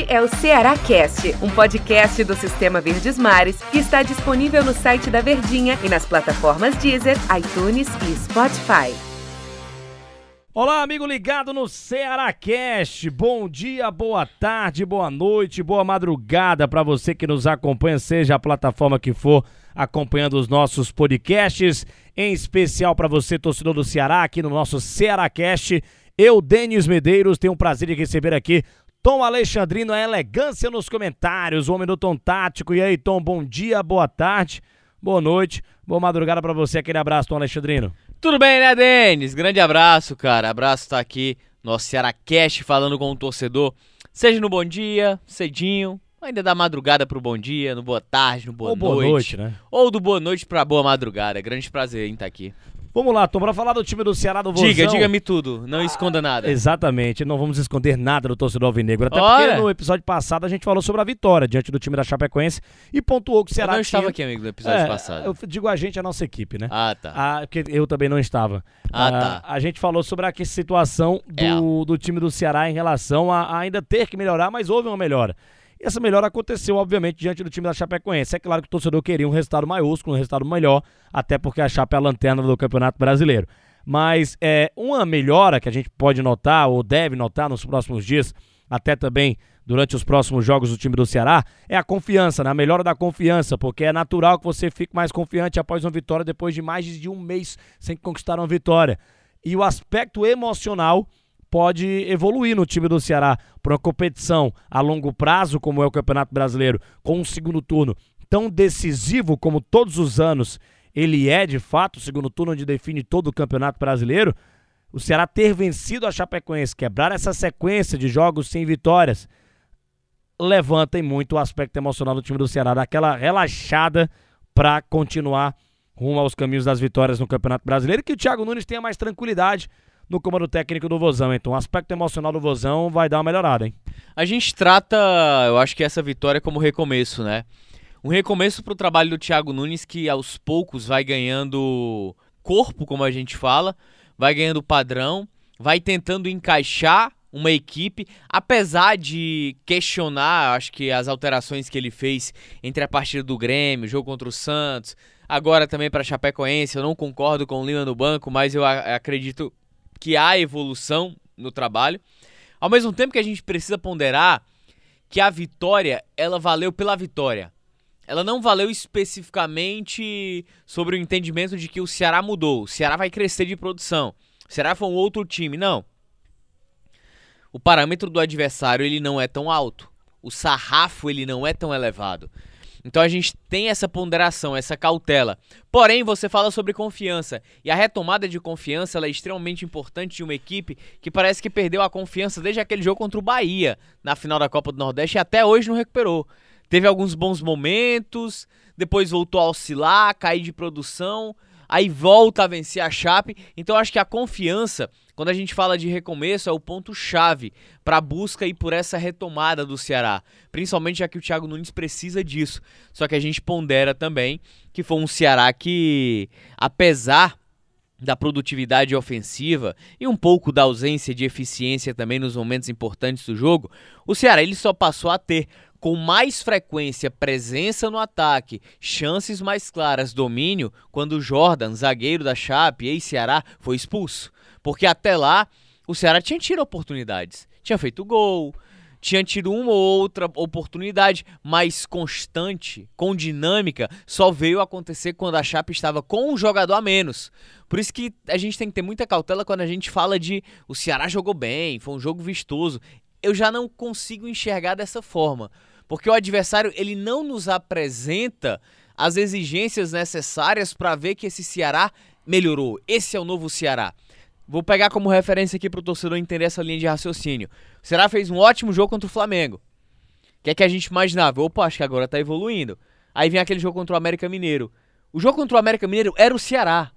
Este é o Ceará Cast, um podcast do Sistema Verdes Mares que está disponível no site da Verdinha e nas plataformas Deezer, iTunes e Spotify. Olá, amigo ligado no Ceará Cast. Bom dia, boa tarde, boa noite, boa madrugada para você que nos acompanha, seja a plataforma que for, acompanhando os nossos podcasts, em especial para você, torcedor do Ceará, aqui no nosso Ceará Cast. Eu, Denis Medeiros, tenho o prazer de receber aqui Tom Alexandrino, a elegância nos comentários, o homem do Tom Tático. E aí, Tom, bom dia, boa tarde, boa noite, boa madrugada para você. Aquele abraço, Tom Alexandrino. Tudo bem, né, Denis? Grande abraço, cara. Abraço tá aqui, nosso Ceará Cast, falando com o torcedor. Seja no bom dia, cedinho, ainda da madrugada pro bom dia, no boa tarde, no boa, Ou boa noite. noite, né? Ou do boa noite pra boa madrugada. Grande prazer em estar aqui. Vamos lá, Tom, para falar do time do Ceará do Vozão. Diga, diga-me tudo. Não esconda nada. Exatamente, não vamos esconder nada do torcedor alvinegro. Até Ora. porque no episódio passado a gente falou sobre a vitória diante do time da Chapecoense e pontuou que o Eu Ceará não estava tinha- aqui, amigo, no episódio É, passado. Eu digo a gente, a nossa equipe, né? Ah, tá. Ah, porque eu também não estava. Ah, tá. A gente falou sobre a situação do, É. do time do Ceará em relação a, a ainda ter que melhorar, mas houve uma melhora. Essa melhora aconteceu, obviamente, diante do time da Chapecoense. É claro que o torcedor queria um resultado maiúsculo, um resultado melhor, até porque a Chape é a lanterna do Campeonato Brasileiro. Mas é uma melhora que a gente pode notar, ou deve notar nos próximos dias, até também durante os próximos jogos do time do Ceará, é a confiança, né? a melhora da confiança, porque é natural que você fique mais confiante após uma vitória depois de mais de um mês sem conquistar uma vitória. E o aspecto emocional pode evoluir no time do Ceará para uma competição a longo prazo, como é o Campeonato Brasileiro, com um segundo turno tão decisivo como todos os anos ele é, de fato, o segundo turno onde define todo o Campeonato Brasileiro. O Ceará ter vencido a Chapecoense, quebrar essa sequência de jogos sem vitórias, levanta muito o aspecto emocional do time do Ceará, daquela relaxada para continuar rumo aos caminhos das vitórias no Campeonato Brasileiro que o Thiago Nunes tenha mais tranquilidade no comando técnico do Vozão. Então, o aspecto emocional do Vozão vai dar uma melhorada, hein? A gente trata, eu acho que essa vitória como recomeço, né? Um recomeço pro trabalho do Thiago Nunes que aos poucos vai ganhando corpo, como a gente fala, vai ganhando padrão, vai tentando encaixar uma equipe, apesar de questionar, acho que as alterações que ele fez entre a partida do Grêmio, o jogo contra o Santos, agora também para Chapecoense, eu não concordo com o Lima no banco, mas eu acredito que há evolução no trabalho. Ao mesmo tempo que a gente precisa ponderar que a vitória, ela valeu pela vitória. Ela não valeu especificamente sobre o entendimento de que o Ceará mudou. O Ceará vai crescer de produção. O Ceará foi um outro time. Não. O parâmetro do adversário ele não é tão alto. O sarrafo ele não é tão elevado. Então a gente tem essa ponderação, essa cautela. Porém, você fala sobre confiança. E a retomada de confiança é extremamente importante de uma equipe que parece que perdeu a confiança desde aquele jogo contra o Bahia na final da Copa do Nordeste e até hoje não recuperou. Teve alguns bons momentos, depois voltou a oscilar, cair de produção, aí volta a vencer a Chape. Então acho que a confiança, quando a gente fala de recomeço, é o ponto chave para a busca e por essa retomada do Ceará, principalmente já que o Thiago Nunes precisa disso. Só que a gente pondera também que foi um Ceará que, apesar da produtividade ofensiva e um pouco da ausência de eficiência também nos momentos importantes do jogo, o Ceará ele só passou a ter com mais frequência presença no ataque, chances mais claras, domínio, quando Jordan, zagueiro da Chape, ex-Ceará, foi expulso. Porque até lá, o Ceará tinha tido oportunidades. Tinha feito gol, tinha tido uma ou outra oportunidade, mas constante, com dinâmica, só veio acontecer quando a Chape estava com um jogador a menos. Por isso que a gente tem que ter muita cautela quando a gente fala de o Ceará jogou bem, foi um jogo vistoso. Eu já não consigo enxergar dessa forma, porque o adversário ele não nos apresenta as exigências necessárias para ver que esse Ceará melhorou. Esse é o novo Ceará. Vou pegar como referência aqui para o torcedor entender essa linha de raciocínio. O Ceará fez um ótimo jogo contra o Flamengo. O que é que a gente imaginava? Opa, acho que agora tá evoluindo. Aí vem aquele jogo contra o América Mineiro. O jogo contra o América Mineiro era o Ceará.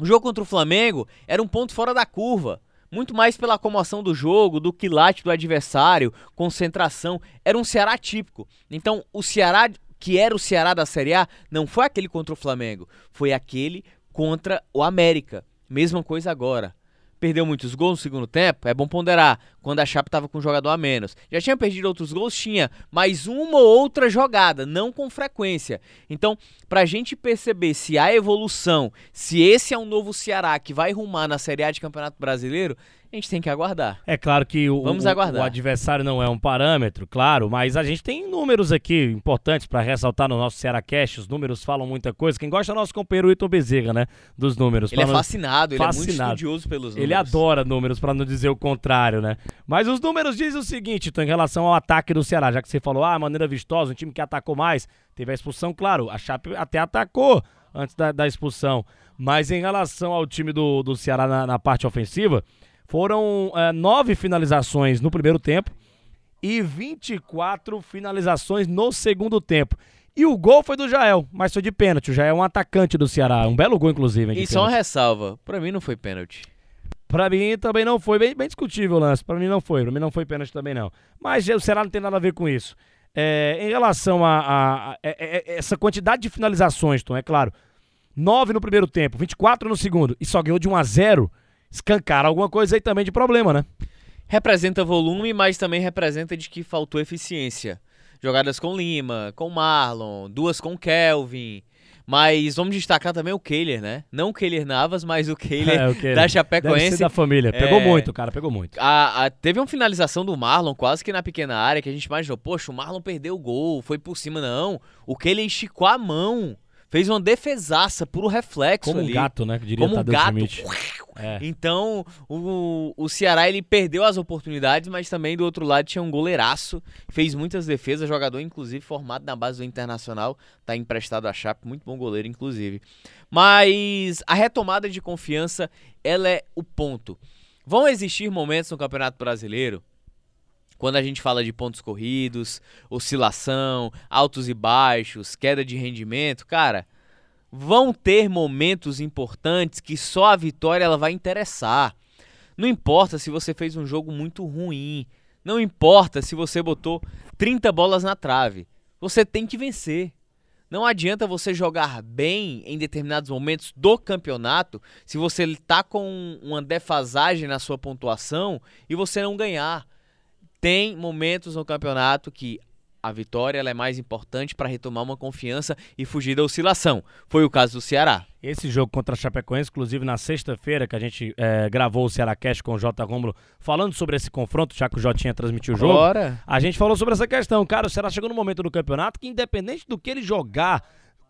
O jogo contra o Flamengo era um ponto fora da curva. Muito mais pela comoção do jogo, do quilate do adversário, concentração. Era um Ceará típico. Então, o Ceará que era o Ceará da Série A não foi aquele contra o Flamengo. Foi aquele contra o América. Mesma coisa agora. Perdeu muitos gols no segundo tempo, é bom ponderar. Quando a Chape estava com um jogador a menos. Já tinha perdido outros gols? Tinha. Mas uma ou outra jogada, não com frequência. Então, pra gente perceber se há evolução, se esse é um novo Ceará que vai rumar na Série A de Campeonato Brasileiro, a gente tem que aguardar. É claro que o, Vamos o, aguardar. o adversário não é um parâmetro, claro, mas a gente tem números aqui importantes para ressaltar no nosso Ceará Cash. Os números falam muita coisa. Quem gosta é o nosso companheiro Ito Bezerra, né? Dos números. Ele é fascinado, ele é muito fascinado. estudioso pelos números. Ele adora números, para não dizer o contrário, né? Mas os números dizem o seguinte, então, em relação ao ataque do Ceará, já que você falou, ah, maneira vistosa, um time que atacou mais, teve a expulsão, claro, a Chape até atacou antes da, da expulsão. Mas em relação ao time do, do Ceará na, na parte ofensiva, foram eh, nove finalizações no primeiro tempo e 24 finalizações no segundo tempo. E o gol foi do Jael, mas foi de pênalti. O Jael é um atacante do Ceará. Um belo gol, inclusive. E só uma ressalva, pra mim não foi pênalti. Pra mim também não foi. Bem, bem discutível o lance. Pra mim não foi. Pra mim não foi pênalti também não. Mas o Ceará não tem nada a ver com isso. É, em relação a, a- a- é- é- essa quantidade de finalizações, Tom, é claro. 9 no primeiro tempo, 24 no segundo. E só ganhou de 1 a 0 Escancar alguma coisa aí também de problema, né? Representa volume, mas também representa de que faltou eficiência. Jogadas com Lima, com Marlon, duas com Kelvin. Mas vamos destacar também o Kehler, né? Não o Kehler Navas, mas o Kehler É, o Kehler. da Chapecoense. da família. Pegou É. muito, cara, pegou muito. A- a- teve uma finalização do Marlon quase que na pequena área que a gente imaginou, poxa, o Marlon perdeu o gol, foi por cima, não. O Kehler esticou a mão, fez uma defesaça, puro reflexo Como um ali. gato, né? Que diria Como um gato. É. Então, o, o Ceará ele perdeu as oportunidades, mas também do outro lado tinha um goleiraço, fez muitas defesas, jogador inclusive formado na base do Internacional, tá emprestado à Chape, muito bom goleiro inclusive. Mas a retomada de confiança, ela é o ponto. Vão existir momentos no Campeonato Brasileiro quando a gente fala de pontos corridos, oscilação, altos e baixos, queda de rendimento, cara, vão ter momentos importantes que só a vitória ela vai interessar. Não importa se você fez um jogo muito ruim, não importa se você botou 30 bolas na trave. Você tem que vencer. Não adianta você jogar bem em determinados momentos do campeonato se você está com uma defasagem na sua pontuação e você não ganhar. Tem momentos no campeonato que a vitória é mais importante para retomar uma confiança e fugir da oscilação. Foi o caso do Ceará. Esse jogo contra a Chapecoense, inclusive na sexta-feira, que a gente eh, gravou o Ceará Cast com o J. Romulo, falando sobre esse confronto, já que o Jotinha transmitiu o jogo. Bora. A gente falou sobre essa questão. Cara, o Ceará chegou no momento do campeonato que, independente do que ele jogar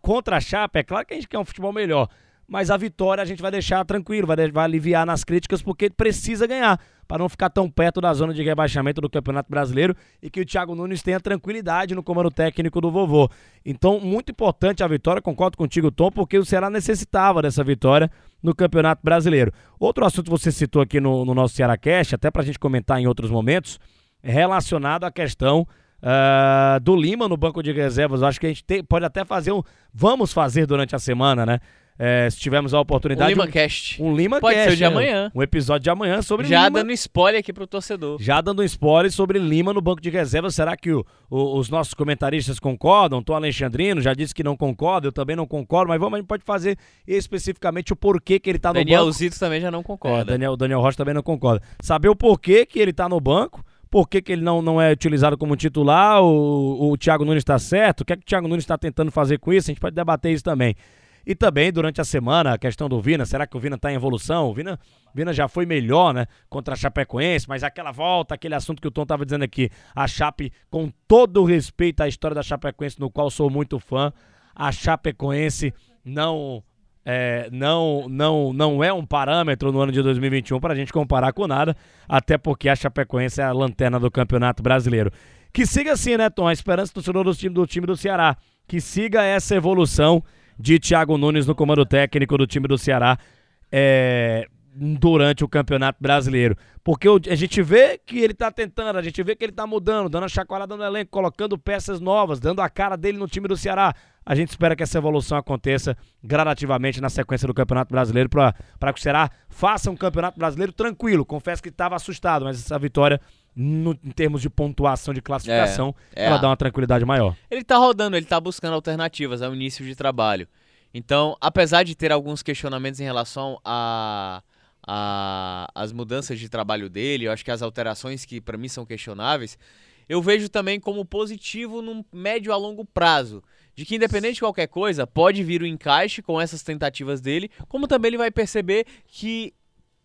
contra a Chape, é claro que a gente quer um futebol melhor. Mas a vitória a gente vai deixar tranquilo, vai, vai aliviar nas críticas, porque precisa ganhar, para não ficar tão perto da zona de rebaixamento do Campeonato Brasileiro e que o Thiago Nunes tenha tranquilidade no comando técnico do vovô. Então, muito importante a vitória, concordo contigo, Tom, porque o Ceará necessitava dessa vitória no Campeonato Brasileiro. Outro assunto que você citou aqui no, no nosso Ceará Cast, até pra gente comentar em outros momentos, é relacionado à questão ah, do Lima no banco de reservas. Acho que a gente tem- pode até fazer um. Vamos fazer durante a semana, né? É, se tivermos a O oportunidade. Lima um, Cast. um Lima Pode Cast, ser de né? amanhã. Um episódio de amanhã sobre Já Lima. dando spoiler aqui pro torcedor. Já dando um spoiler sobre Lima no banco de reservas. Será que o- o- os nossos comentaristas concordam? Tom Alexandrino já disse que não concorda, eu também não concordo, mas vamos, a gente pode fazer especificamente o porquê que ele tá no banco. Danielzito também já não É, concorda. Daniel, Daniel Rocha também não concorda. Saber o porquê que ele tá no banco, por que que ele não, não é utilizado como titular, o, o Thiago Nunes está certo, o que é que o Thiago Nunes está tentando fazer com isso, a gente pode debater isso também. E também, durante a semana, a questão do Vina, será que o Vina está em evolução? O Vina, Vina já foi melhor, né, contra a Chapecoense, mas aquela volta, aquele assunto que o Tom estava dizendo aqui, a Chape, com todo o respeito à história da Chapecoense, no qual sou muito fã, a Chapecoense não é, não, não, não é um parâmetro no ano de 2021 para a gente comparar com nada, até porque a Chapecoense é a lanterna do Campeonato Brasileiro. Que siga assim, né, Tom? A esperança do torcedor do time, do time do Ceará. Que siga essa evolução de Thiago Nunes no comando técnico do time do Ceará é, durante o Campeonato Brasileiro. Porque a gente vê que ele tá tentando, a gente vê que ele tá mudando, dando a chacoalhada no elenco, colocando peças novas, dando a cara dele no time do Ceará. A gente espera que essa evolução aconteça gradativamente na sequência do Campeonato Brasileiro para que o Ceará faça um Campeonato Brasileiro tranquilo. Confesso que estava assustado, mas essa vitória, no- em termos de pontuação de classificação, É, é ela dá uma tranquilidade maior. Ele tá rodando, ele tá buscando alternativas ao início de trabalho. Então, apesar de ter alguns questionamentos em relação a, a, as mudanças de trabalho dele, eu acho que as alterações que para mim são questionáveis, eu vejo também como positivo num médio a longo prazo. De que, independente de qualquer coisa, pode vir o encaixe com essas tentativas dele, como também ele vai perceber que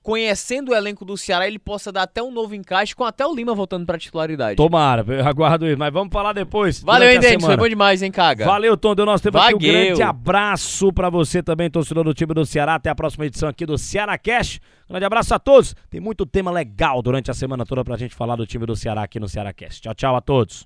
conhecendo o elenco do Ceará, ele possa dar até um novo encaixe com até o Lima voltando para titularidade. Tomara, eu aguardo isso, mas vamos falar depois. Valeu, hein, Dente, foi bom demais, hein, Caga? Valeu, Tom, deu nosso tempo Vagueu. aqui. Um grande abraço para você também, torcedor do time do Ceará. Até a próxima edição aqui do Ceará Cash. Um grande abraço a todos. Tem muito tema legal durante a semana toda pra gente falar do time do Ceará aqui no Ceará Cast. Tchau, tchau a todos.